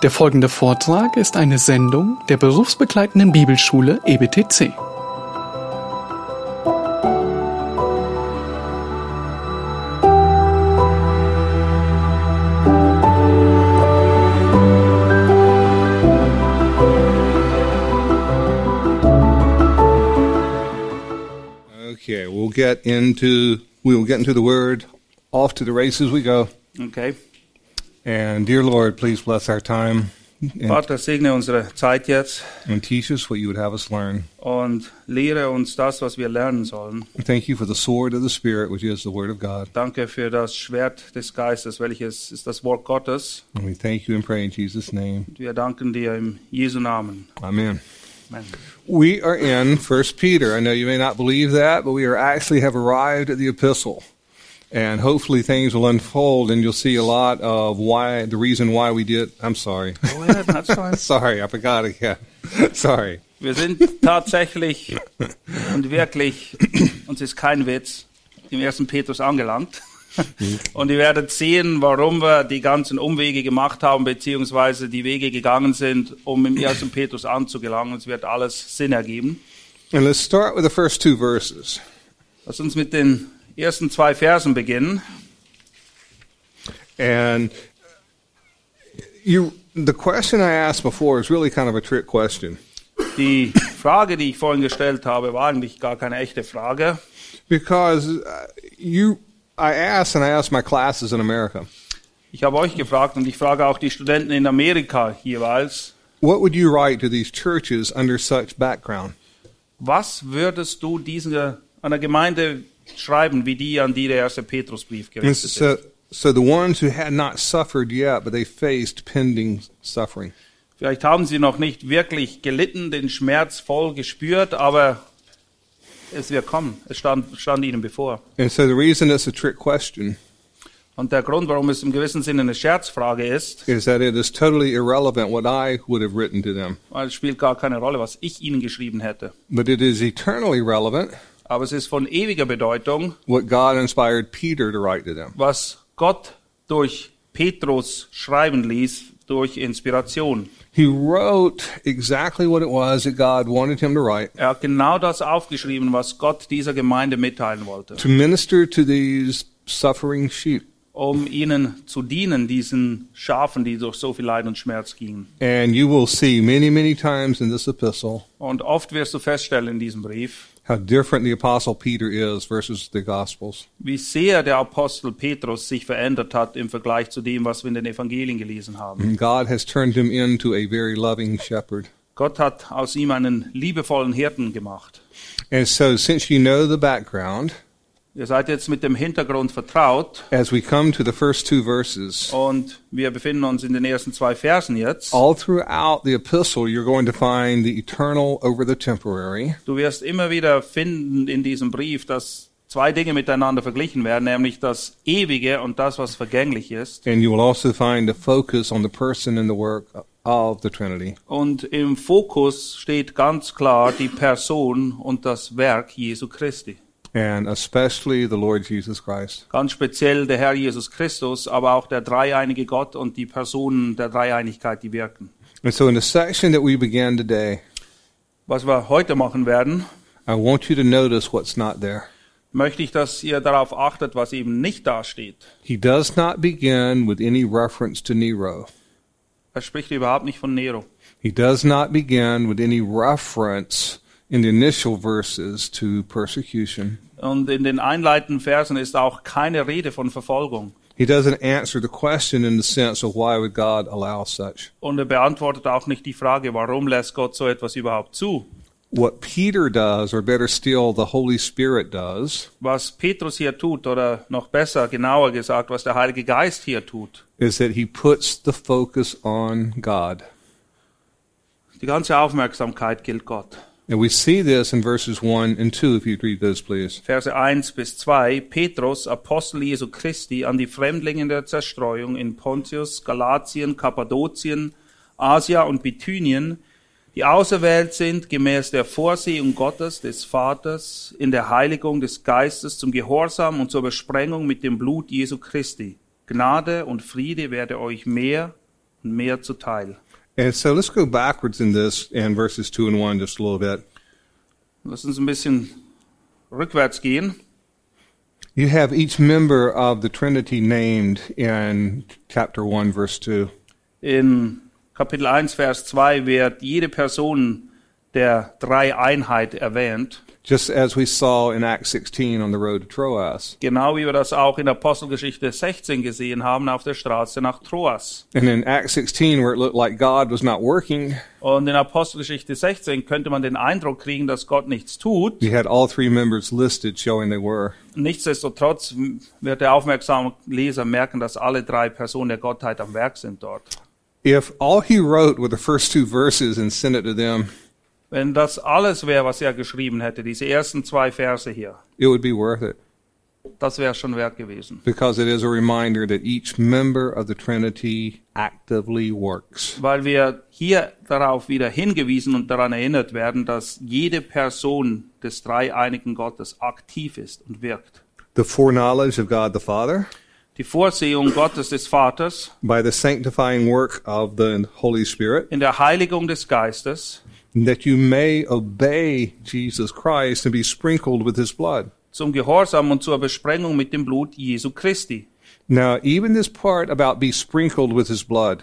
Der folgende Vortrag ist eine Sendung der berufsbegleitenden Bibelschule EBTC. Okay, we'll get into we will get into the word off to the races we go. Okay. And dear Lord, please bless our time Vater, segne unsere Zeit jetzt and teach us what you would have us learn. und lehre uns das, was wir lernen sollen. Thank you for the sword of the Spirit, which is the Word of God. Danke für das Schwert des Geistes, welches ist das Wort Gottes. And we thank you and pray in Jesus' name. Und wir danken dir im Jesu Namen. Amen. Amen. We are in First Peter. I know you may not believe that, but we are actually have arrived at the epistle. And hopefully things will unfold and you'll see a lot of why the reason why we did I'm sorry. Go ahead, that's fine. sorry, I forgot again. sorry. Wir sind tatsächlich und wirklich, uns ist kein Witz, im ersten Petrus angelangt. Und ihr werdet sehen, warum wir die ganzen Umwege gemacht haben, beziehungsweise die Wege gegangen sind, um im ersten Petrus anzugelangen. Es wird alles Sinn ergeben. And let's start with the first two verses. Lass uns mit den ersten zwei Versen beginnen. And you the question I asked before is really kind of a trick question Die Frage, die ich vorhin gestellt habe, war eigentlich gar keine echte Frage. because uh, you I asked and I asked my classes in America, Ich habe euch gefragt und ich frage auch die Studenten in Amerika jeweils, what would you write to these churches under such background? was würdest du dieser, einer Gemeinde schreiben, wie die, an die der erste Petrusbrief gerichtet so, ist? so the ones who had not suffered yet, but they faced pending suffering. Vielleicht haben sie noch nicht wirklich gelitten, den Schmerz voll gespürt, aber es wird kommen. Es stand, stand ihnen bevor. And so the reason it's a trick question Und der Grund, warum es im gewissen Sinne eine Scherzfrage ist, is that it is totally irrelevant what I would have written to them, weil es spielt gar keine Rolle, was ich ihnen geschrieben hätte. but it is eternally relevant Aber es ist von ewiger Bedeutung, what God inspired Peter to write to them. was Gott durch Petrus schreiben ließ, durch Inspiration. He wrote exactly what it was that God wanted him to write Er hat genau das aufgeschrieben, was Gott dieser Gemeinde mitteilen wollte, to minister to these suffering sheep. um ihnen zu dienen, diesen Schafen, die durch so viel Leid und Schmerz gingen. And you will see many, many times in this epistle Und oft wirst du feststellen in diesem Brief, how different the Apostle Peter is versus the Gospels. wie sehr der Apostel Petrus sich verändert hat im Vergleich zu dem, was wir in den Evangelien gelesen haben. Mm, God has turned him into a very loving shepherd. Gott hat aus ihm einen liebevollen Hirten gemacht. And so, since you know the background, Ihr seid jetzt mit dem Hintergrund vertraut as we come to the first two verses, und wir befinden uns in den ersten zwei Versen jetzt. all throughout the epistle, you're going to find the eternal over the temporary. Du wirst immer wieder finden in diesem Brief, dass zwei Dinge miteinander verglichen werden, nämlich das Ewige und das, was vergänglich ist. And you will also find a focus on the person and the work of the Trinity. Und im Fokus steht ganz klar die Person und das Werk Jesu Christi. And especially the Lord Jesus Christ. Ganz speziell der Herr Jesus Christus, aber auch der dreieinige Gott und die Personen der Dreieinigkeit, die wirken. And so, in the section that we began today, Was wir heute machen werden, I want you to notice what's not there. möchte ich, dass ihr darauf achtet, was eben nicht dasteht. He does not begin with any reference to Nero. Er spricht überhaupt nicht von Nero. He does not begin with any reference in the initial verses to persecution. Und in den einleitenden Versen ist auch keine Rede von Verfolgung. He doesn't answer the question in the sense of why would God allow such. Und er beantwortet auch nicht die Frage, warum lässt Gott so etwas überhaupt zu? What Peter does, or better still, the Holy Spirit does, Was Petrus hier tut, oder noch besser, genauer gesagt, was der Heilige Geist hier tut, is that he puts the focus on God. die ganze Aufmerksamkeit gilt Gott. And we see this in verses 1 and 2, if you'd read those, please. Verse 1 bis 2. Petrus, Apostel Jesu Christi, an die Fremdlinge der Zerstreuung in Pontius, Galatien, Kappadokien, Asia und Bithynien, die auserwählt sind gemäß der Vorsehung Gottes, des Vaters, in der Heiligung des Geistes zum Gehorsam und zur Besprengung mit dem Blut Jesu Christi, Gnade und Friede werde euch mehr und mehr zuteil. And so let's go backwards in this in verses 2 and 1 just a little bit. Lass uns ein bisschen rückwärts gehen. You have each member of the Trinity named in chapter 1, verse 2. In Kapitel 1, Vers 2 wird jede Person der Dreieinheit erwähnt. Just as we saw in Acts 16 on the road to Troas. Genau wie wir das auch in Apostelgeschichte 16 gesehen haben auf der Straße nach Troas. And in Acts 16, where it looked like God was not working, Und in Apostelgeschichte 16 könnte man den Eindruck kriegen, dass Gott nichts tut. you had all three members listed showing they were. Nichtsdestotrotz wird der aufmerksame Leser merken, dass alle drei Personen der Gottheit am Werk sind dort. If all he wrote were the first two verses and sent it to them, Wenn das alles wäre, was er geschrieben hätte, diese ersten zwei Verse hier, it would be worth it das wäre schon wert gewesen. because it is a reminder that each member of the Trinity actively works. Weil wir hier darauf wieder hingewiesen und daran erinnert werden, dass jede Person des dreieinigen Gottes aktiv ist und wirkt. The foreknowledge of God the Father Die Vorsehung Gottes des Vaters by the sanctifying work of the Holy Spirit, in der Heiligung des Geistes that you may obey Jesus Christ and be sprinkled with his blood. zum Gehorsam und zur Besprengung mit dem Blut Jesu Christi. Now, even this part about be sprinkled with his blood,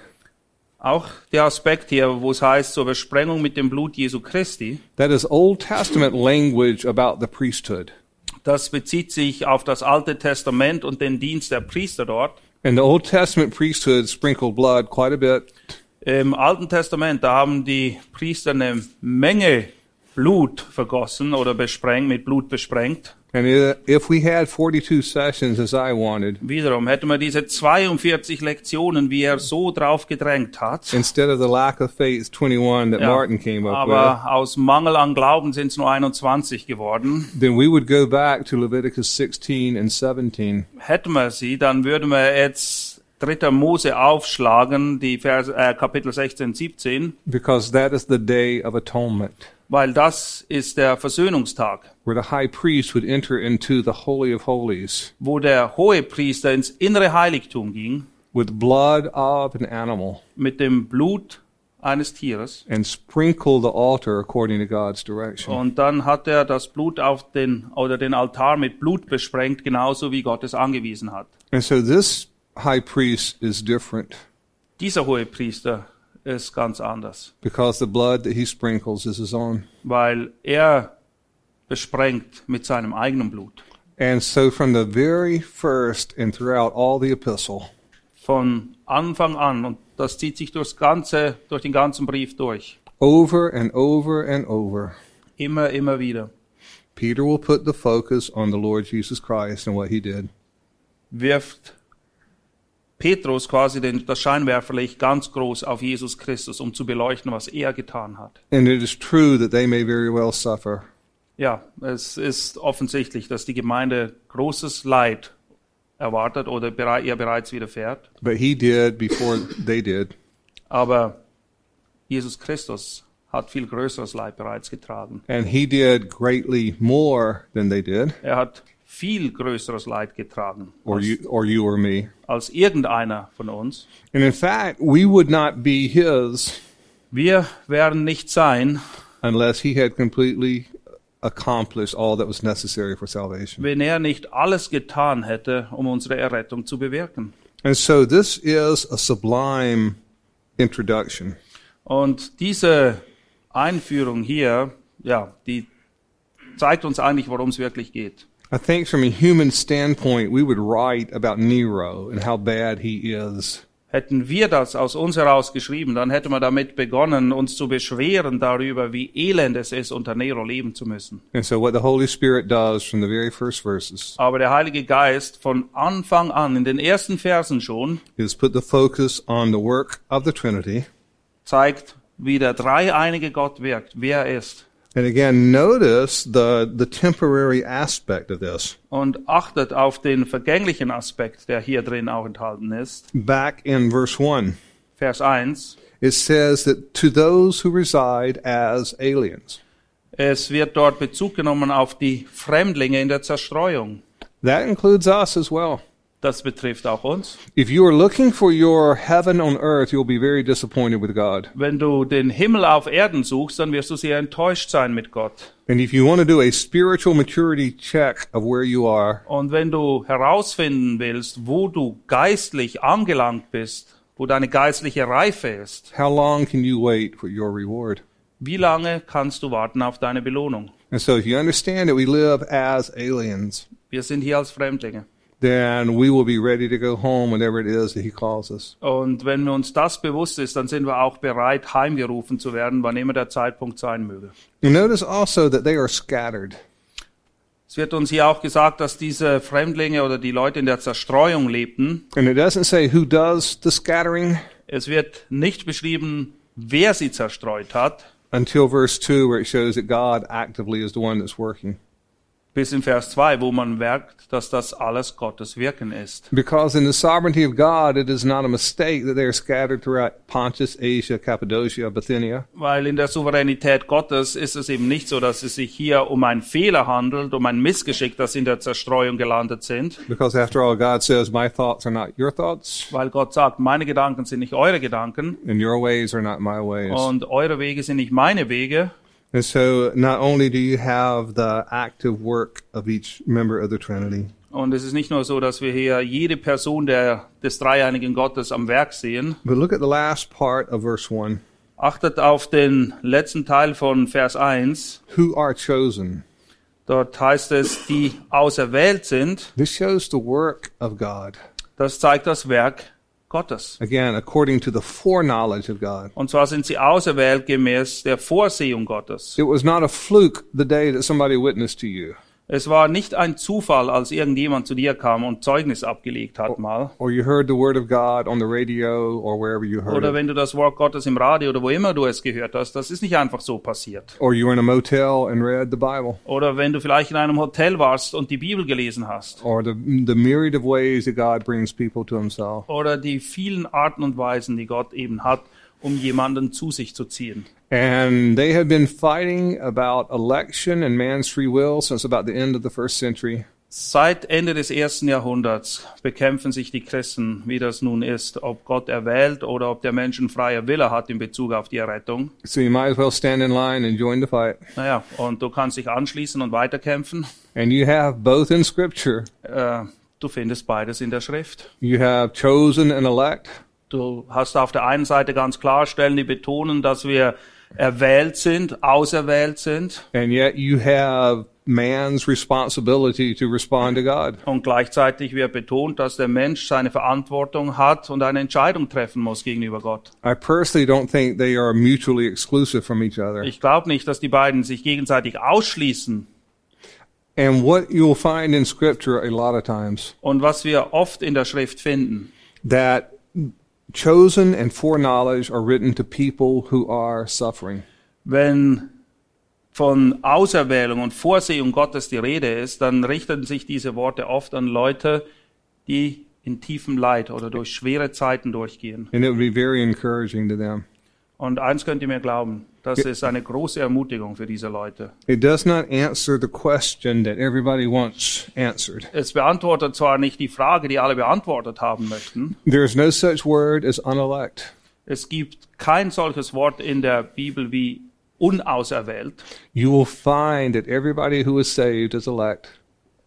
Auch der Aspekt hier, wo es heißt, zur Besprengung mit dem Blut Jesu Christi, that is Old Testament language about the priesthood. das bezieht sich auf das Alte Testament und den Dienst der Priester dort. And the Old Testament priesthood sprinkled blood quite a bit. Im Alten Testament, da haben die Priester eine Menge Blut vergossen oder besprengt, mit Blut besprengt. And if we had 42 sessions as I wanted, Wiederum hätte man diese 42 Lektionen, wie er so drauf gedrängt hat. instead of the lack of faith 21 that Ja, Martin came up aber aus Mangel an Glauben sind es nur 21 geworden. with, then we would go back to Leviticus 16 and 17. Hätten wir sie, dann würden wir jetzt 3. Mose aufschlagen, die Vers, äh, Kapitel 16, 17, Because that is the day of atonement, weil das ist der Versöhnungstag, where the high priest would enter into the Holy of Holies wo der Hohepriester ins innere Heiligtum ging with blood of an animal mit dem Blut eines Tieres. and sprinkle the altar according to God's direction. Und dann hat er das Blut auf den, oder den Altar mit Blut besprengt, genauso wie Gott es angewiesen hat. And so this high priest is different Dieser Hohepriester ist ganz anders, because the blood that he sprinkles is his own. weil er besprengt mit seinem eigenen Blut. And so from the very first and throughout all the epistle, Von Anfang an, und das zieht sich durchs ganze, durch den ganzen Brief durch. over and over and over, Immer, immer wieder. Peter will put the focus on the Lord Jesus Christ and what he did. Wirft Petrus quasi den, das Scheinwerferlicht ganz groß auf Jesus Christus, um zu beleuchten, was er getan hat. And it is true that they may very well suffer. Ja, es ist offensichtlich, dass die Gemeinde großes Leid erwartet oder ihr bereits widerfährt. But he did before they did. Aber Jesus Christus hat viel größeres Leid bereits getragen. And he did greatly more than they did, Er hat viel größeres Leid getragen or als, you, or you or me. als irgendeiner von uns. And in fact, we would not be his Wir wären nicht sein, unless he had completely accomplished all that was necessary for salvation. wenn er nicht alles getan hätte, um unsere Errettung zu bewirken. And so this is a sublime introduction. Und diese Einführung hier, ja, die zeigt uns eigentlich, worum es wirklich geht. I think from a human standpoint, we would write about Nero and how bad he is. Hätten wir das aus uns heraus geschrieben, dann hätten wir damit begonnen, uns zu beschweren darüber, wie elend es ist, unter Nero leben zu müssen. And so what the Holy Spirit does from the very first verses Aber der Heilige Geist von Anfang an, in den ersten Versen schon, is put the focus on the work of the Trinity. zeigt, wie der dreieinige Gott wirkt, wer er ist. And again, notice the, the temporary aspect of this. Und achtet auf den vergänglichen Aspekt, der hier drin auch enthalten ist. Back in verse 1, Vers 1. it says that to those who reside as aliens. Es wird dort Bezug genommen auf die Fremdlinge in der Zerstreuung. That includes us as well. Das betrifft auch uns. If you are looking for your heaven on earth, you'll be very disappointed with God. Wenn du den Himmel auf Erden suchst, dann wirst du sehr enttäuscht sein mit Gott. And if you want to do a spiritual maturity check of where you are, Und wenn du herausfinden willst, wo du geistlich angelangt bist, wo deine geistliche Reife ist, how long can you wait for your reward? wie lange kannst du warten auf deine Belohnung? And so if you understand that we live as aliens, Wir sind hier als Fremdlinge. Then we will be ready to go home whenever it is that he calls us. Und wenn uns das bewusst ist, dann sind wir auch bereit, heimgerufen zu werden, wann immer der Zeitpunkt sein möge. You notice also that they are scattered. Es wird uns hier auch gesagt, dass diese Fremdlinge oder die Leute in der Zerstreuung lebten. And it doesn't say who does the scattering Es wird nicht beschrieben, wer sie zerstreut hat, until verse 2 where it shows that God actively is the one that's working. Bis in Vers 2, wo man merkt, dass das alles Gottes Wirken ist. Because in the sovereignty of God, it is not a mistake that they are scattered throughout Pontus, Asia, Cappadocia, Bithynia. Weil in der Souveränität Gottes ist es eben nicht so, dass es sich hier um einen Fehler handelt, um ein Missgeschick, das in der Zerstreuung gelandet sind. Because after all, God says, My thoughts are not your thoughts, Weil Gott sagt, meine Gedanken sind nicht eure Gedanken and your ways are not my ways. und eure Wege sind nicht meine Wege. And so not only do you have the active work of each member of the Trinity, Und es ist nicht nur so, dass wir hier jede Person der, des dreieinigen Gottes am Werk sehen. but look at the last part of verse 1 Achtet auf den letzten Teil von Vers 1. who are chosen. Dort heißt es, die auserwählt sind. This shows the work of God. Das zeigt das Werk Gottes. Again, according to the foreknowledge of God. Und zwar sind sie auserwählt gemäß der Vorsehung Gottes. It was not a fluke the day that somebody witnessed to you, Es war nicht ein Zufall, als irgendjemand zu dir kam und Zeugnis abgelegt hat mal. Oder wenn du das Wort Gottes im Radio oder wo immer du es gehört hast. Das ist nicht einfach so passiert. or you were in a motel and read the Bible, Oder wenn du vielleicht in einem Hotel warst und die Bibel gelesen hast. or the, the myriad of ways that God brings people to himself. Oder die vielen Arten und Weisen, die Gott eben hat, um jemanden zu sich zu ziehen. And they have been fighting about election and man's free will since about the end of the first century. Seit Ende des ersten Jahrhunderts bekämpfen sich die Christen, wie das nun ist, ob Gott erwählt oder ob der Mensch einen freien Wille hat in Bezug auf die Errettung. So you might as well stand in line and join the fight. Naja, und du kannst dich anschließen und weiterkämpfen. And you have both in Scripture. Äh, du findest beides in der Schrift. You have chosen and elect, Du hast auf der einen Seite ganz klar Stellen, die betonen, dass wir erwählt sind, auserwählt sind. and yet you have man's responsibility to respond to God. Und gleichzeitig wird betont, dass der Mensch seine Verantwortung hat und eine Entscheidung treffen muss gegenüber Gott. I personally don't think they are mutually exclusive from each other. Ich glaube nicht, dass die beiden sich gegenseitig ausschließen. And what you'll find in Scripture a lot of times Und was wir oft in der Schrift finden, that chosen and foreknowledge are written to people who are suffering. wenn von Auserwählung und Vorsehung Gottes die Rede ist, dann richten sich diese Worte oft an Leute, die in tiefem Leid oder durch schwere Zeiten durchgehen. And it would be very encouraging to them. Und eins könnt ihr mir glauben, das ist eine große Ermutigung für diese Leute. It does not answer the question that everybody wants answered. Es beantwortet zwar nicht die Frage, die alle beantwortet haben möchten. There is no such word as unelect. Es gibt kein solches Wort in der Bibel wie unauserwählt. You will find that everybody who is saved is elect,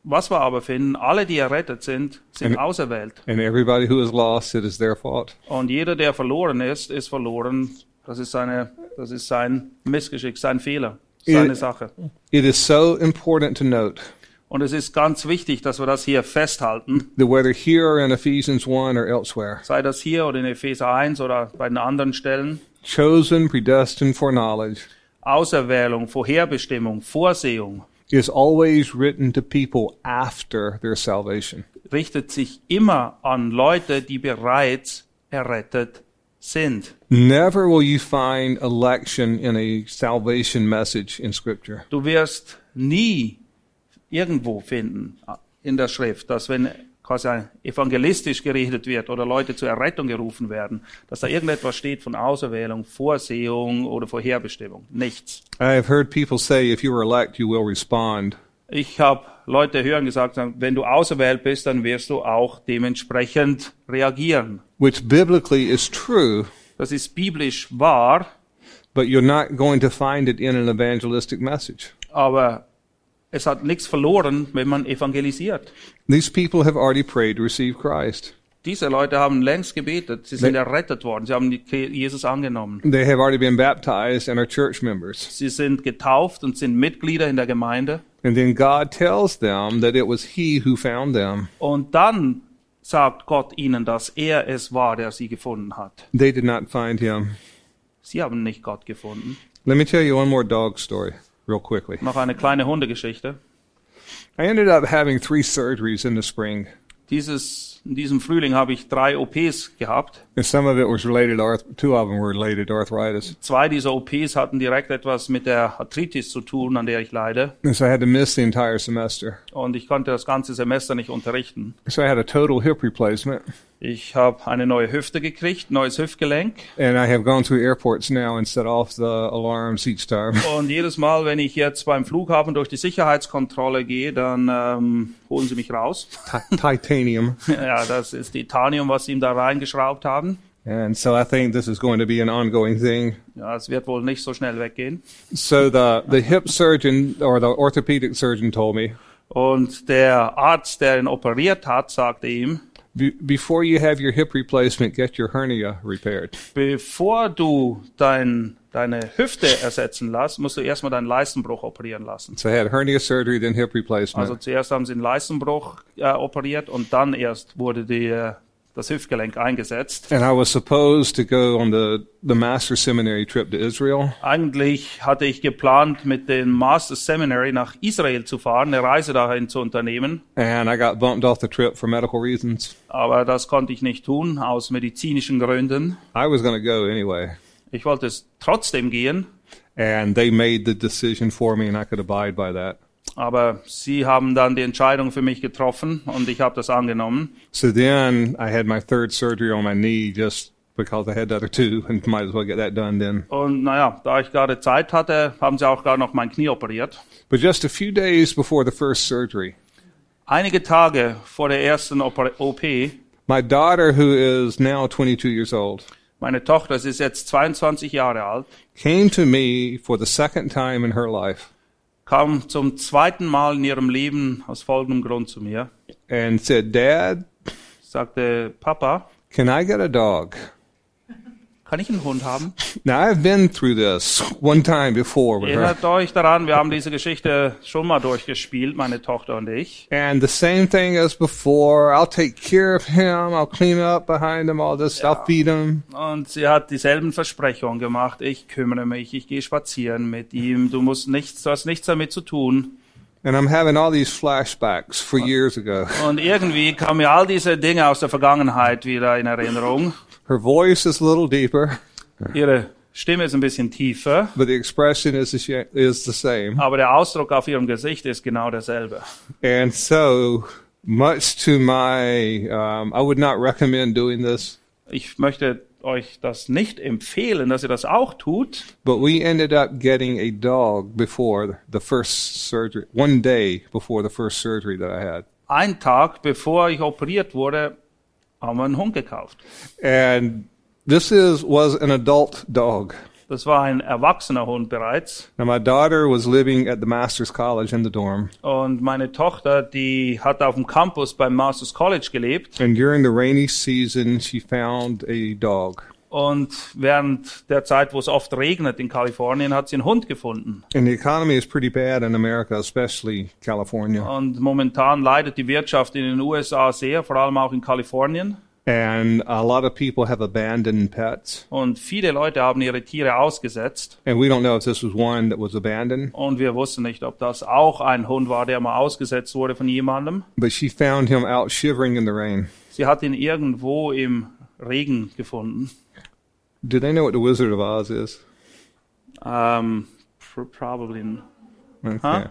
Was wir aber finden, alle, die errettet sind, sind Eine- auserwählt. and everybody who is lost, it is their fault. Und jeder, der verloren ist, ist verloren. Das ist, seine, das ist sein Missgeschick, sein Fehler, seine Ja. Sache. It is so important to note Und es ist ganz wichtig, dass wir das hier festhalten, whether here or in Ephesians 1 or elsewhere, sei das hier oder in Epheser 1 oder bei den anderen Stellen. chosen, predestined for knowledge Auserwählung, Vorherbestimmung, Vorsehung is always written to people after their salvation. richtet sich immer an Leute, die bereits errettet sind. Never will you find election in a salvation message in Scripture. Du wirst nie irgendwo finden in der Schrift, dass wenn quasi evangelistisch geredet wird oder Leute zur Errettung gerufen werden, dass da irgendetwas steht von Auserwählung, Vorsehung oder Vorherbestimmung. Nichts. I have heard people say if you are elect, you will respond. Ich habe Leute hören gesagt, wenn du auserwählt bist, dann wirst du auch dementsprechend reagieren. Which biblically is true, Das ist biblisch wahr, but you're not going to find it in an evangelistic message. aber es hat nichts verloren, wenn man evangelisiert. These people have already prayed to receive Christ. Diese Leute haben längst gebetet, sie sind errettet worden, sie haben Jesus angenommen. They have already been baptized and are church members. Sie sind getauft und sind Mitglieder in der Gemeinde. And then God tells them that it was He who found them. Und dann sagt Gott ihnen, dass er es war, der sie gefunden hat. They did not find Him. Sie haben nicht Gott gefunden. Let me tell you one more dog story, real quickly. Noch eine kleine Hundegeschichte. I ended up having three surgeries in the spring, Dieses, in diesem Frühling habe ich drei OPs gehabt. and some of it was related to arth- two of them were related to arthritis. Zwei dieser OPs hatten direkt etwas mit der Arthritis zu tun, an der ich leide. And so I had to miss the entire semester. Und ich konnte das ganze Semester nicht unterrichten. So I had a total hip replacement, Ich habe eine neue Hüfte gekriegt, neues Hüftgelenk. and I have gone through airports now and set off the alarms each time. Und jedes Mal, wenn ich jetzt beim Flughafen durch die Sicherheitskontrolle gehe, dann ähm, holen sie mich raus. Ti- Titanium. ja, das ist Titanium, was sie ihm da reingeschraubt haben. And so I think this is going to be an ongoing thing. Ja, es wird wohl nicht so schnell weggehen. So the, the hip surgeon or the orthopedic surgeon told me, Und der Arzt, der ihn operiert hat, sagte ihm, "Be- before you have your hip replacement, get your hernia repaired. bevor du dein, deine Hüfte ersetzen lässt, musst du erstmal deinen Leistenbruch operieren lassen. So I had hernia surgery, then hip replacement. Also zuerst haben sie den Leistenbruch äh, operiert und dann erst wurde die, äh, das Hüftgelenk eingesetzt. and I was supposed to go on the, the master seminary trip to Israel. Eigentlich hatte ich geplant, mit dem Master Seminary nach Israel zu fahren, eine Reise dahin zu unternehmen. And I got bumped off the trip for medical reasons. Aber das konnte ich nicht tun, aus medizinischen Gründen. I was going to go anyway. Ich wollte es trotzdem gehen, And they made the decision for me, and I could abide by that. aber sie haben dann die Entscheidung für mich getroffen und ich habe das angenommen. So then I had my third surgery on my knee just because I had the other two, and might as well get that done then. Und naja, da ich gerade Zeit hatte, haben sie auch gar noch mein Knie operiert. But just a few days before the first surgery, Einige Tage vor der ersten OP, my daughter, who is now 22 years old, meine Tochter, sie ist jetzt 22 Jahre alt, came to me for the second time in her life kam zum zweiten Mal in ihrem Leben aus folgendem Grund zu mir, and said, Dad, sagte, Papa, can I get a dog? Kann ich einen Hund haben? Now, I've been through this one time before with her. Erinnert euch daran, wir haben diese Geschichte schon mal durchgespielt, meine Tochter und ich. And the same thing as before. I'll take care of him. I'll clean up behind him, all this. I'll feed him. Und sie hat dieselben Versprechungen gemacht. Ich kümmere mich, ich gehe spazieren mit ihm. Du musst nichts, du hast nichts damit zu tun. And I'm having all these flashbacks for years ago. Und irgendwie kamen mir all diese Dinge aus der Vergangenheit wieder in Erinnerung. Her voice is a little deeper, Ihre Stimme ist ein bisschen tiefer, but the expression is the, is the same. aber der Ausdruck auf ihrem Gesicht ist genau derselbe. And so, much to my, um, I would not recommend doing this, Ich möchte euch das nicht empfehlen, dass ihr das auch tut, but we ended up getting a dog before the first surgery, one day before the first surgery that I had. ein Tag bevor ich operiert wurde, haben wir einen Hund gekauft. And this is, was an adult dog. Das war ein erwachsener Hund bereits. Now, my daughter was living at the Master's College in the dorm. Und meine Tochter, die hat auf dem Campus beim Masters College gelebt. And during the rainy season, she found a dog. Und während der Zeit, wo es oft regnet in Kalifornien, hat sie einen Hund gefunden. And the economy is pretty bad in America, especially California. Und momentan leidet die Wirtschaft in den USA sehr, vor allem auch in Kalifornien. And a lot of people have abandoned pets. Und viele Leute haben ihre Tiere ausgesetzt. And we don't know if this was one that was abandoned, Und wir wussten nicht, ob das auch ein Hund war, der mal ausgesetzt wurde von jemandem. but she found him out shivering in the rain. Sie hat ihn irgendwo im Regen gefunden. Do they know what the Wizard of Oz is? Ähm, pr- probably. Okay. Huh?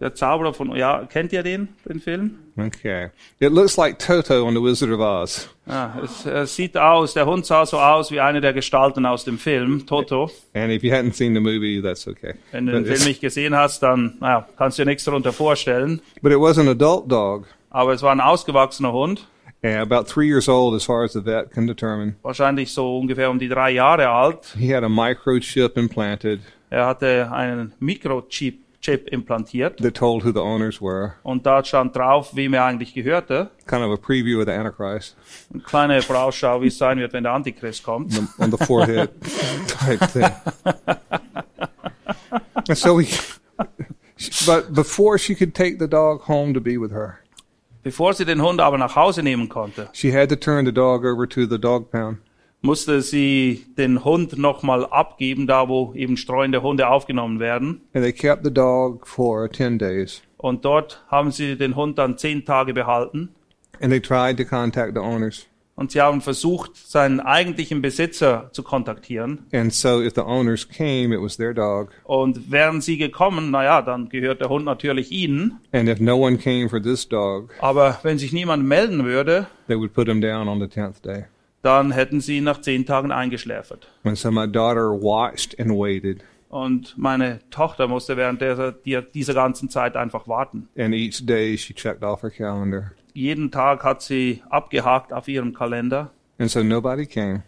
Der Zauberer von, ja, kennt ihr den, den Film? Okay. It looks like Toto on The Wizard of Oz. Ja, es, es sieht aus, der Hund sah so aus wie eine der Gestalten aus dem Film, Toto. And if you hadn't seen the movie, that's okay. Wenn du den But, Film nicht gesehen hast, dann naja, kannst du dir nichts darunter vorstellen. but it was an adult dog, Aber es war ein ausgewachsener Hund, and about three years old, as far as the vet can determine. wahrscheinlich so ungefähr um die drei Jahre alt. He had a microchip implanted Er hatte einen Mikrochip Chip implantiert that told who the owners were. und da stand drauf, wem er eigentlich gehörte. Kind of a preview of the Antichrist Eine kleine Vorausschau, wie es sein wird, wenn der Antichrist kommt. on the, on the forehead type thing. And so we, but before she could take the dog home to be with her, Bevor sie den Hund aber nach Hause nehmen konnte, she had to turn the dog over to the dog pound. musste sie den Hund nochmal abgeben, da wo eben streuende Hunde aufgenommen werden. And they kept the dog for 10 days. Und dort haben sie den Hund dann zehn Tage behalten. And they tried to contact the owners. Und sie haben versucht, seinen eigentlichen Besitzer zu kontaktieren. And so if the owners came, it was their dog. Und wären sie gekommen, naja, dann gehört der Hund natürlich ihnen. And if no one came for this dog, Aber wenn sich niemand melden würde, they would put him down on the 10th day. dann hätten sie ihn nach zehn Tagen eingeschläfert. And so my daughter watched and waited. Und meine Tochter musste während dieser, die- dieser ganzen Zeit einfach warten. And each day she checked off her calendar. Jeden Tag hat sie abgehakt auf ihrem Kalender. And so nobody came.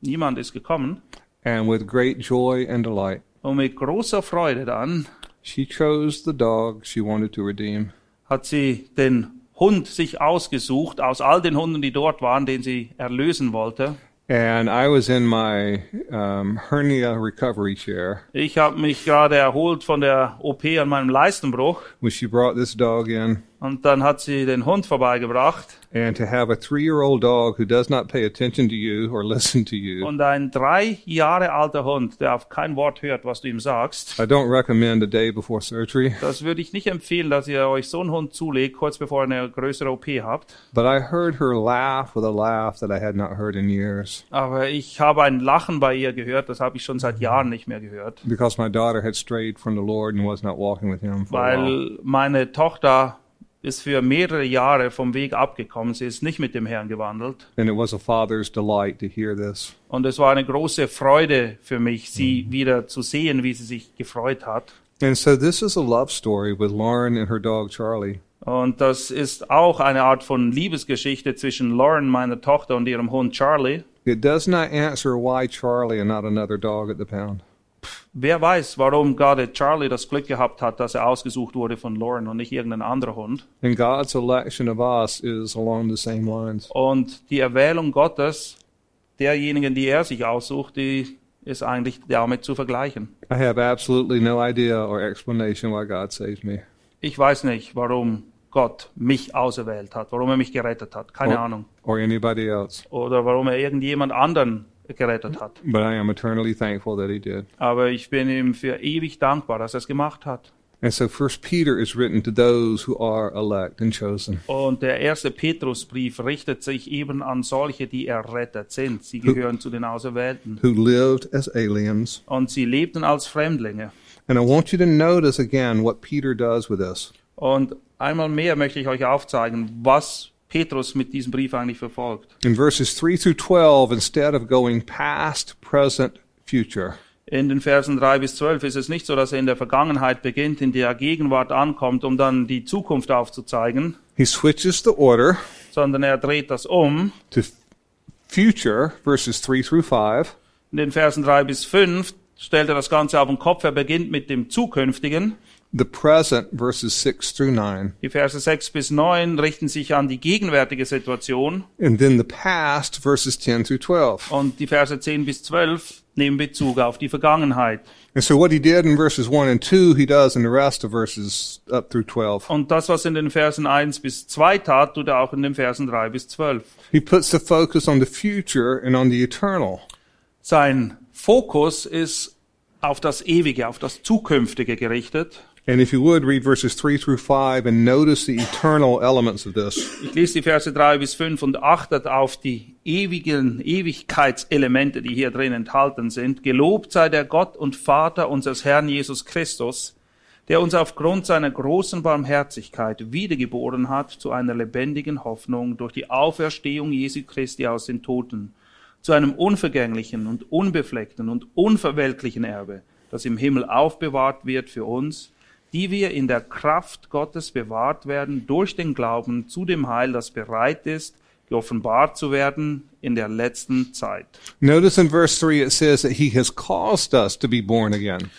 Niemand ist gekommen. And with great joy and delight, Und mit großer Freude dann she chose the dog she wanted to redeem. hat sie den Hund sich ausgesucht, aus all den Hunden, die dort waren, den sie erlösen wollte. And I was in my um, hernia recovery chair Ich habe mich gerade erholt von der OP an meinem Leistenbruch when she brought this dog in. Und dann hat sie den Hund vorbeigebracht And to have a three year old dog who does not pay attention to you or listen to you, und ein drei Jahre alter Hund, der auf kein Wort hört, was du ihm sagst. I don't recommend a day before surgery. Das würde ich nicht empfehlen, dass ihr euch so einen Hund zulegt, kurz bevor ihr eine größere OP habt. But I heard her laugh with a laugh that I had not heard in years Aber ich habe ein Lachen bei ihr gehört, das habe ich schon seit Jahren nicht mehr gehört. because my daughter had strayed from the Lord and was not walking with Him for a while. Weil meine Tochter ist für mehrere Jahre vom Weg abgekommen. Sie ist nicht mit dem Herrn gewandelt. And it was a father's delight to hear this. Und es war eine große Freude für mich, sie wieder zu sehen, wie sie sich gefreut hat. And so this is a love story with Lauren and her dog Charlie. Und das ist auch eine Art von Liebesgeschichte zwischen Lauren, meiner Tochter, und ihrem Hund Charlie. It does not answer why Charlie and not another dog at the pound. Wer weiß, warum gerade Charlie das Glück gehabt hat, dass er ausgesucht wurde von Lauren und nicht irgendein anderer Hund. And God's election of us is along the same lines. Und die Erwählung Gottes, derjenigen, die er sich aussucht, die ist eigentlich damit zu vergleichen. I have absolutely no idea or explanation why God saved me. Ich weiß nicht, warum Gott mich auserwählt hat, warum er mich gerettet hat. Keine Oh. Ahnung. or anybody else. Oder warum er irgendjemand anderen gerettet hat. But I am eternally thankful that he did. Aber ich bin ihm für ewig dankbar, dass er es gemacht hat. And so First Peter is written to those who are elect and chosen. Und der erste Petrusbrief richtet sich eben an solche, die errettet sind. Sie gehören zu den Auserwählten. who lived as aliens. Und sie lebten als Fremdlinge. And I want you to notice again what Peter does with this. Und einmal mehr möchte ich euch aufzeigen, was Petrus mit diesem Brief eigentlich verfolgt. In verses 3 through 12, instead of going past, present, future, In den Versen 3 bis 12 ist es nicht so, dass er in der Vergangenheit beginnt, in der Gegenwart ankommt, um dann die Zukunft aufzuzeigen, he switches the order sondern er dreht das um. to future, verses 3 through 5, In den Versen 3 bis 5 stellt er das Ganze auf den Kopf. Er beginnt mit dem Zukünftigen. The present, verses 6 through 9, Die Verse 6 bis 9 richten sich an die gegenwärtige Situation and then the past, verses 10 through 12. und die Verse 10 bis 12 nehmen Bezug auf die Vergangenheit. And so what he did in verses 1 and 2, he does in the rest of verses up through 12. Und das, was in den Versen 1 bis 2 tat, tut er auch in den Versen 3 bis 12. He puts the focus on the future and on the eternal. Sein Fokus ist auf das Ewige, auf das Zukünftige gerichtet. And if you would, read verses 3 through 5 and notice the eternal elements of this. Ich lese die Verse 3 bis 5 und achtet auf die ewigen Ewigkeitselemente, die hier drin enthalten sind. Gelobt sei der Gott und Vater unseres Herrn Jesus Christus, der uns aufgrund seiner großen Barmherzigkeit wiedergeboren hat zu einer lebendigen Hoffnung durch die Auferstehung Jesu Christi aus den Toten, zu einem unvergänglichen und unbefleckten und unverwelklichen Erbe, das im Himmel aufbewahrt wird für uns, die wir in der Kraft Gottes bewahrt werden durch den Glauben zu dem Heil, das bereit ist, geoffenbart zu werden in der letzten Zeit. Notice in verse 3 it says that he has caused us to be born again.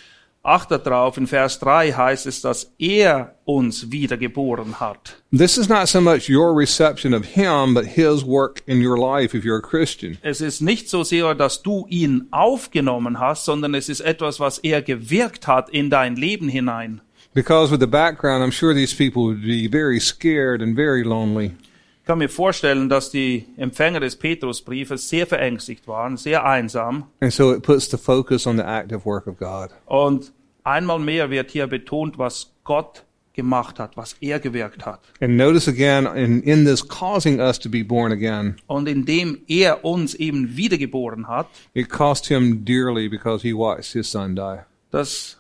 Achtet darauf, in Vers 3 heißt es, dass er uns wiedergeboren hat. This is not so much your reception of him, but his work in your life if you're a Christian. Es ist nicht so sehr, dass du ihn aufgenommen hast, sondern es ist etwas, was er gewirkt hat in dein Leben hinein. Because with the background, I'm sure these people would be very scared and very lonely. Ich kann mir vorstellen, dass die Empfänger des Petrusbriefes sehr verängstigt waren, sehr einsam. And so it puts the focus on the active work of God. Und einmal mehr wird hier betont, was Gott gemacht hat, was er gewirkt hat. And notice again, in, in this causing us to be born again, Und indem er uns eben wiedergeboren hat, it cost him dearly because he watched his son die. das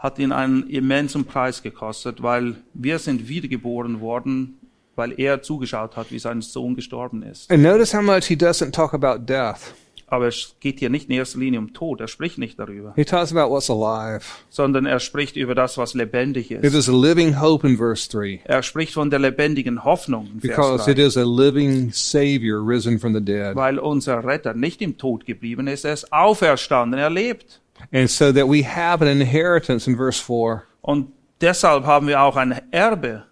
hat ihn einen immensen Preis gekostet, weil wir sind wiedergeboren worden, weil er zugeschaut hat, wie sein Sohn gestorben ist. And notice how much he doesn't talk about death. Aber es geht hier nicht in erster Linie um Tod, er spricht nicht darüber, He talks about what's alive. sondern er spricht über das, was lebendig It ist. is a living hope in verse 3 Er spricht von der lebendigen Hoffnung, in Vers because it 3, is a living Savior risen from the dead. weil unser Retter nicht im Tod geblieben ist, er ist auferstanden, er lebt. And so that we have an inheritance in verse 4. Und deshalb haben wir auch ein Erbe.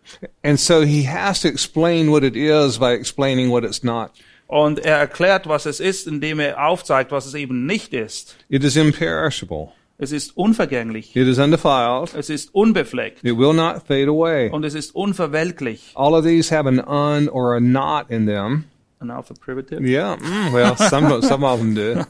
And so he has to explain what it is by explaining what it's not. Und er erklärt, was es ist, indem er aufzeigt, was es eben nicht ist. It is imperishable. Es ist unvergänglich. It is undefiled. Es ist unbefleckt. It will not fade away. Und es ist unverwelklich. All of these have an un or a not in them. An Alpha Privative. Yeah, mm, well, some, some of them do.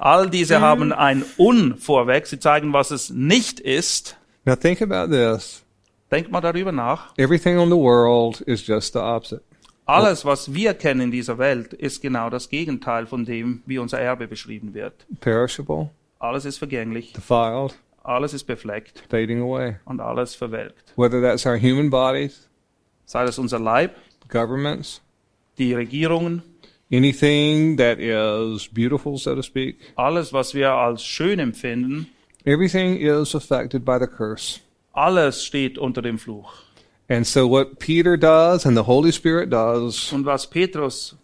All diese haben ein Un vorweg. Sie zeigen, was es nicht ist. Now think about this. Denkt mal darüber nach. Everything on the world is just the opposite. Alles, was wir kennen in dieser Welt, ist genau das Gegenteil von dem, wie unser Erbe beschrieben wird. Perishable, Alles ist vergänglich, defiled, alles ist befleckt fading away. und alles verwelkt. Whether that's our human bodies, Sei das unser Leib, governments, die Regierungen, anything that is beautiful, so to speak, alles, was wir als schön empfinden, everything is affected by the curse. alles steht unter dem Fluch. And so what Peter does and the Holy Spirit does, Und was Petrus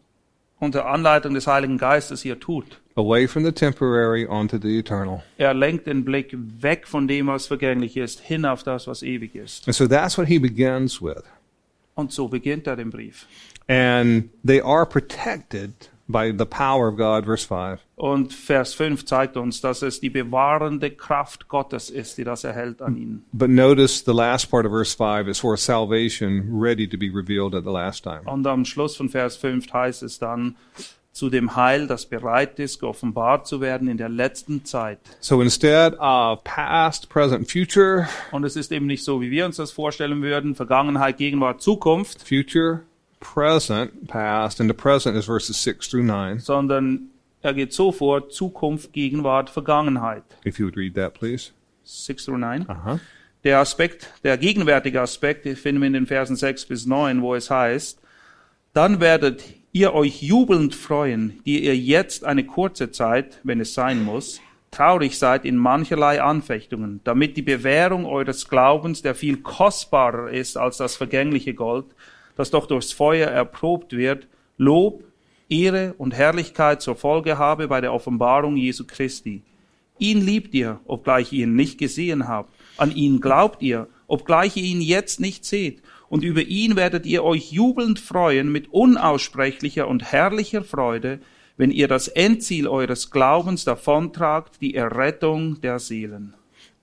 unter Anleitung des Heiligen Geistes hier tut, away from the temporary onto the eternal. er lenkt den Blick weg von dem, was vergänglich ist, hin auf das, was ewig ist. And so that's what he begins with. Und so beginnt er den Brief. And they are protected by the power of God, verse 5. Und Vers 5 zeigt uns, dass es die bewahrende Kraft Gottes ist, die das erhält an ihnen. But notice the last part of verse 5 is for salvation ready to be revealed at the last time. Und am Schluss von Vers 5 heißt es dann, zu dem Heil, das bereit ist, geoffenbart zu werden in der letzten Zeit. So instead of past, present, future, Und es ist eben nicht so, wie wir uns das vorstellen würden, Vergangenheit, Gegenwart, Zukunft, future, present, past, and the present is verses 6 through 9. sondern er geht so vor, Zukunft, Gegenwart, Vergangenheit. If you would read that, please. 6 through 9. Uh-huh. Der Aspekt, der gegenwärtige Aspekt, den finden wir in den Versen 6 bis 9, wo es heißt, dann werdet ihr euch jubelnd freuen, die ihr jetzt eine kurze Zeit, wenn es sein muss, traurig seid in mancherlei Anfechtungen, damit die Bewährung eures Glaubens, der viel kostbarer ist als das vergängliche Gold, das doch durchs Feuer erprobt wird, Lob, Ehre und Herrlichkeit zur Folge habe bei der Offenbarung Jesu Christi. Ihn liebt ihr, obgleich ihr ihn nicht gesehen habt. An ihn glaubt ihr, obgleich ihr ihn jetzt nicht seht. Und über ihn werdet ihr euch jubelnd freuen mit unaussprechlicher und herrlicher Freude, wenn ihr das Endziel eures Glaubens davontragt, die Errettung der Seelen.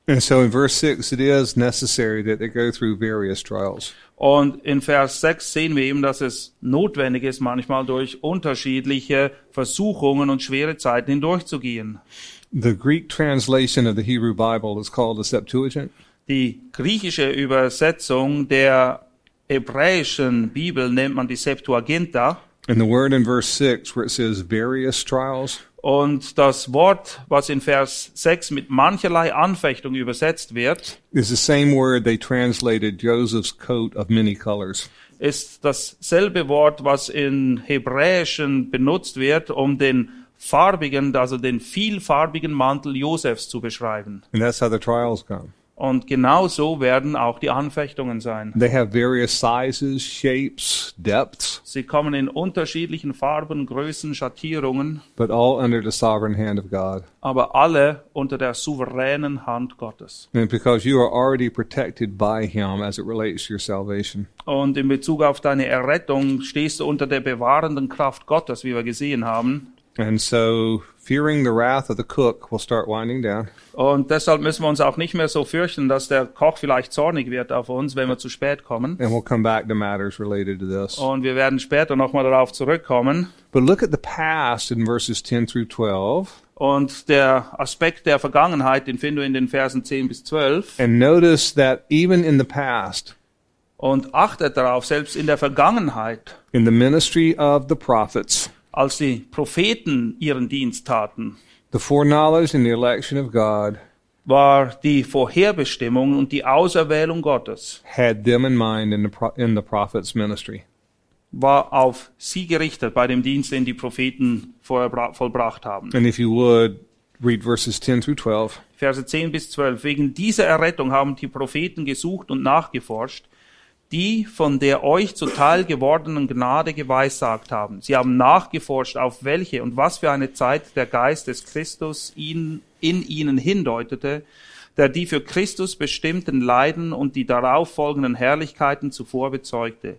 And so in verse 6, it is necessary that they go through various trials. Und in Vers 6 sehen wir eben, dass es notwendig ist, manchmal durch unterschiedliche Versuchungen und schwere Zeiten hindurchzugehen. The Greek translation of the Hebrew Bible is called the Septuagint. Die griechische Übersetzung der hebräischen Bibel nennt man die Septuaginta. And the word in verse 6, where it says various trials, Und das Wort, was in Vers 6 mit mancherlei Anfechtung übersetzt wird, is the same word they translated Joseph's coat of many colors. ist dasselbe Wort, was in Hebräischen benutzt wird, um den farbigen, also den vielfarbigen Mantel Josefs zu beschreiben. And that's how the trials come. Und genau so werden auch die Anfechtungen sein. They have various sizes, shapes, depths, Sie kommen in unterschiedlichen Farben, Größen, Schattierungen, but all under the sovereign hand of God. aber alle unter der souveränen Hand Gottes. And because you are already protected by Him as it relates to your salvation. Und in Bezug auf deine Errettung stehst du unter der bewahrenden Kraft Gottes, wie wir gesehen haben. And so, fearing the wrath of the cook will start winding down. Und deshalb müssen wir uns auch nicht mehr so fürchten, dass der Koch vielleicht zornig wird auf uns, wenn wir zu spät kommen. And we'll come back to matters related to this. Und wir werden später nochmal darauf zurückkommen. But look at the past in verses 10 through 12 Und der Aspekt der Vergangenheit, den finden wir in den Versen 10 bis 12. and notice that even in the past, Und achtet darauf, selbst in der Vergangenheit, in the ministry of the prophets, als die Propheten ihren Dienst taten, the foreknowledge and the election of God war die Vorherbestimmung und die Auserwählung Gottes had them in mind in the, in the prophet's ministry. war auf sie gerichtet bei dem Dienst, den die Propheten vollbracht haben. And if you would, read verses 10 through 12. Verse 10 bis 12. Wegen dieser Errettung haben die Propheten gesucht und nachgeforscht, die von der euch zuteil gewordenen Gnade geweissagt haben. Sie haben nachgeforscht, auf welche und was für eine Zeit der Geist des Christus ihn, in ihnen hindeutete, der die für Christus bestimmten Leiden und die darauf folgenden Herrlichkeiten zuvor bezeugte.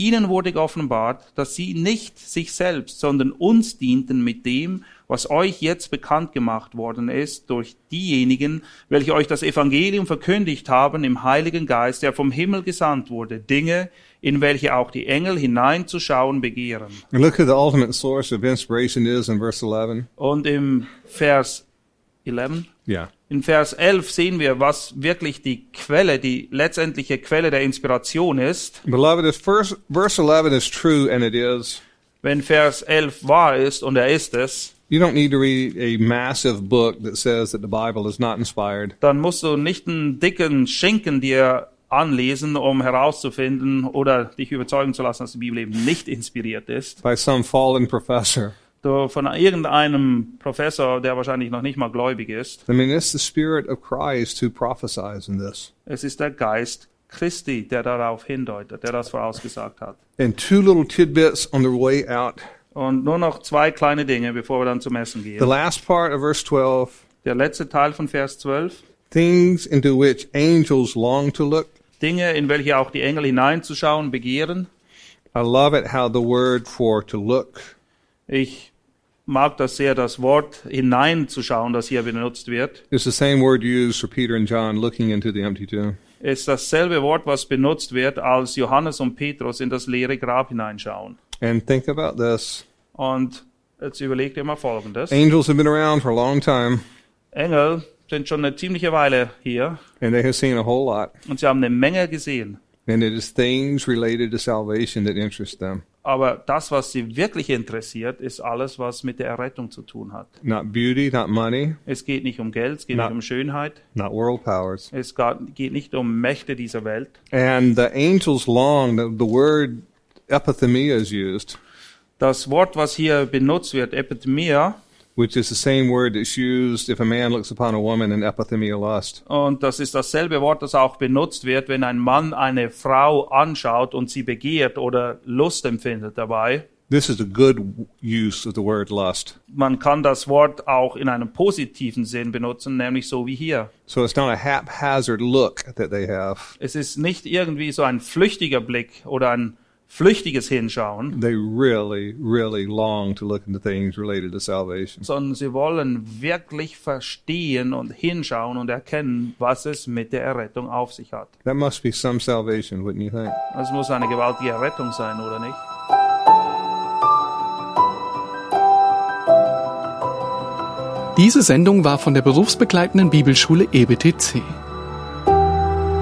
Ihnen wurde geoffenbart, dass sie nicht sich selbst, sondern uns dienten mit dem, was euch jetzt bekannt gemacht worden ist durch diejenigen, welche euch das Evangelium verkündigt haben im Heiligen Geist, der vom Himmel gesandt wurde, Dinge, in welche auch die Engel hineinzuschauen begehren. And look who the ultimate source of inspiration is in verse 11. Und im Vers 11, Yeah. In Vers 11 sehen wir, was wirklich die Quelle, die letztendliche Quelle der Inspiration ist. Beloved, if first, verse 11 is true, and it is, Wenn Vers 11 wahr ist, und er ist es, you don't need to read a massive book that says that the Bible is not inspired. dann musst du nicht einen dicken Schinken dir anlesen, um herauszufinden oder dich überzeugen zu lassen, dass die Bibel eben nicht inspiriert ist. by some fallen professor. Du, von irgendeinem Professor, der wahrscheinlich noch nicht mal gläubig ist. I mean, it's the Spirit of Christ who prophesies in this. Es ist der Geist Christi, der darauf hindeutet, der das vorausgesagt hat. And two little tidbits on the way out. Und nur noch zwei kleine Dinge, bevor wir dann zum Essen The gehen. last part of verse 12 Der letzte Teil von Vers 12. things into which angels long to look. Dinge, in welche auch die Engel hineinzuschauen begehren. I love it how the word for to look Ich mag das sehr, das Wort hineinzuschauen, das hier benutzt wird. is the same word used for Peter and John looking into the empty tomb. Ist dasselbe Wort, was benutzt wird, als Johannes und Petrus in das leere Grab hineinschauen. And think about this. Und jetzt überlegt ihr mal Folgendes. Angels have been around for a long time, Engel sind schon eine ziemliche Weile hier and they have seen a whole lot. und sie haben eine Menge gesehen. And it is things related to salvation that interest them, Aber das, was sie wirklich interessiert, ist alles, was mit der Errettung zu tun hat. not beauty, not money, Es geht nicht um Geld, es geht Na- nicht um Schönheit, not world powers. es geht nicht um Mächte dieser Welt. And the angels long, the, the word epithemia is used, Das Wort, was hier benutzt wird, Epithemia, which is the same word that's used if a man looks upon a woman in epithemia lust. und das ist dasselbe Wort, das auch benutzt wird, wenn ein Mann eine Frau anschaut und sie begehrt oder Lust empfindet dabei. This is a good use of the word lust. Man kann das Wort auch in einem positiven Sinn benutzen, nämlich so wie hier. So it's not a haphazard look that they have. Es ist nicht irgendwie so ein flüchtiger Blick oder ein flüchtiges Hinschauen, They really, really long to look into things related to salvation. sondern sie wollen wirklich verstehen und hinschauen und erkennen, was es mit der Errettung auf sich hat. That must be some salvation, wouldn't you think? Das muss eine gewaltige Errettung sein, oder nicht? Diese Sendung war von der berufsbegleitenden Bibelschule EBTC.